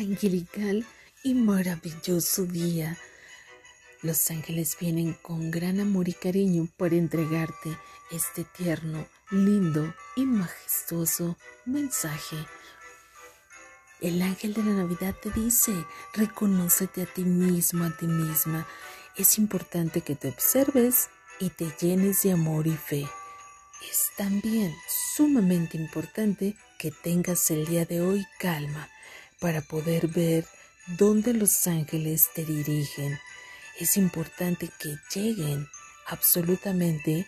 angelical y maravilloso día. Los ángeles vienen con gran amor y cariño para entregarte este tierno, lindo y majestuoso mensaje. El ángel de la Navidad te dice, reconócete a ti mismo, a ti misma. Es importante que te observes y te llenes de amor y fe. Es también sumamente importante que tengas el día de hoy calma para poder ver dónde los ángeles te dirigen. Es importante que lleguen absolutamente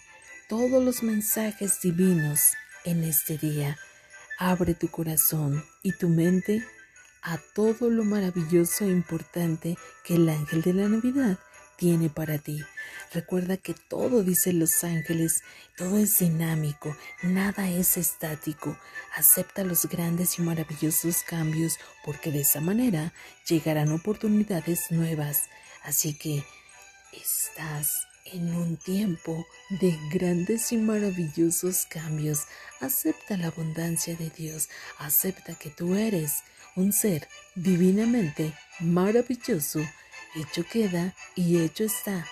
todos los mensajes divinos en este día. Abre tu corazón y tu mente a todo lo maravilloso e importante que el ángel de la Navidad tiene para ti. Recuerda que todo, dicen los ángeles, todo es dinámico, nada es estático. Acepta los grandes y maravillosos cambios porque de esa manera llegarán oportunidades nuevas. Así que estás en un tiempo de grandes y maravillosos cambios. Acepta la abundancia de Dios. Acepta que tú eres un ser divinamente maravilloso Hecho queda y hecho está.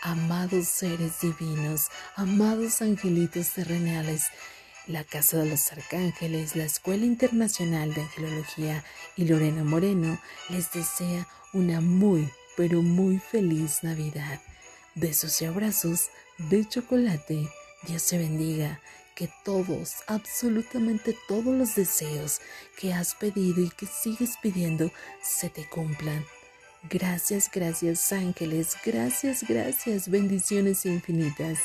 Amados seres divinos, amados angelitos terrenales, la Casa de los Arcángeles, la Escuela Internacional de Angelología y Lorena Moreno les desea una muy, pero muy feliz Navidad. Besos y abrazos de chocolate. Dios te bendiga. Que todos, absolutamente todos los deseos que has pedido y que sigues pidiendo se te cumplan Gracias, gracias ángeles, gracias, gracias, bendiciones infinitas.